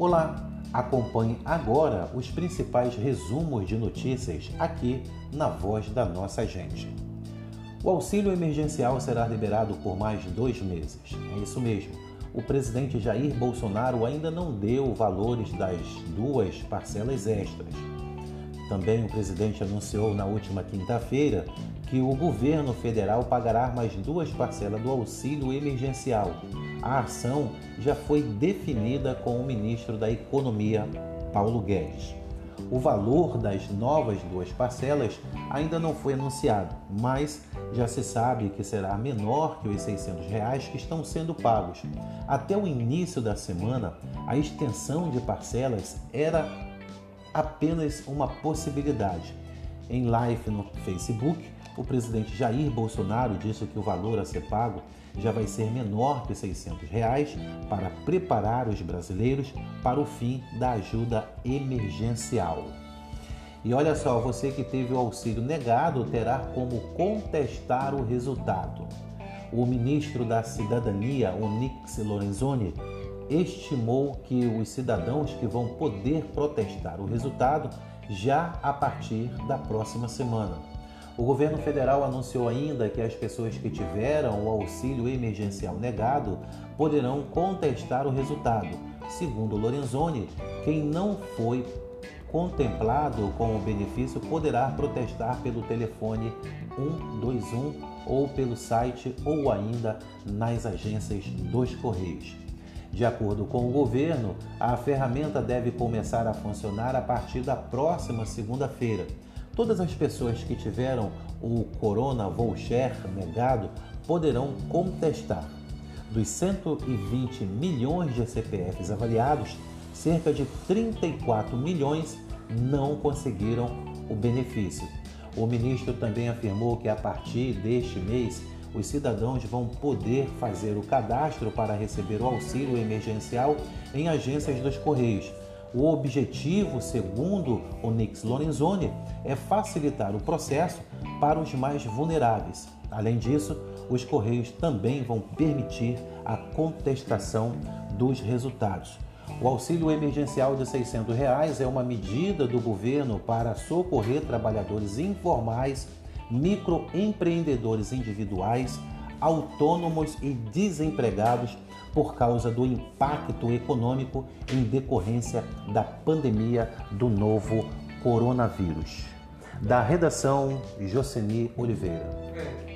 Olá, acompanhe agora os principais resumos de notícias aqui na voz da nossa gente. O auxílio emergencial será liberado por mais dois meses. É isso mesmo. O presidente Jair Bolsonaro ainda não deu valores das duas parcelas extras. Também o presidente anunciou na última quinta-feira que o governo federal pagará mais duas parcelas do auxílio emergencial a ação já foi definida com o ministro da Economia, Paulo Guedes. O valor das novas duas parcelas ainda não foi anunciado, mas já se sabe que será menor que os 600 reais que estão sendo pagos. Até o início da semana, a extensão de parcelas era apenas uma possibilidade. Em live no Facebook, o presidente Jair Bolsonaro disse que o valor a ser pago já vai ser menor que 600 reais para preparar os brasileiros para o fim da ajuda emergencial. E olha só, você que teve o auxílio negado terá como contestar o resultado. O ministro da Cidadania, Onix Lorenzoni, estimou que os cidadãos que vão poder protestar o resultado já a partir da próxima semana. O governo federal anunciou ainda que as pessoas que tiveram o auxílio emergencial negado poderão contestar o resultado. Segundo Lorenzoni, quem não foi contemplado com o benefício poderá protestar pelo telefone 121 ou pelo site ou ainda nas agências dos Correios. De acordo com o governo, a ferramenta deve começar a funcionar a partir da próxima segunda-feira. Todas as pessoas que tiveram o Corona Voucher negado poderão contestar. Dos 120 milhões de CPFs avaliados, cerca de 34 milhões não conseguiram o benefício. O ministro também afirmou que a partir deste mês, os cidadãos vão poder fazer o cadastro para receber o auxílio emergencial em agências dos Correios o objetivo, segundo o Nix Lorenzoni, é facilitar o processo para os mais vulneráveis. Além disso, os Correios também vão permitir a contestação dos resultados. O auxílio emergencial de 600 reais é uma medida do governo para socorrer trabalhadores informais, microempreendedores individuais, autônomos e desempregados por causa do impacto econômico em decorrência da pandemia do novo coronavírus. Da redação, Joceni Oliveira.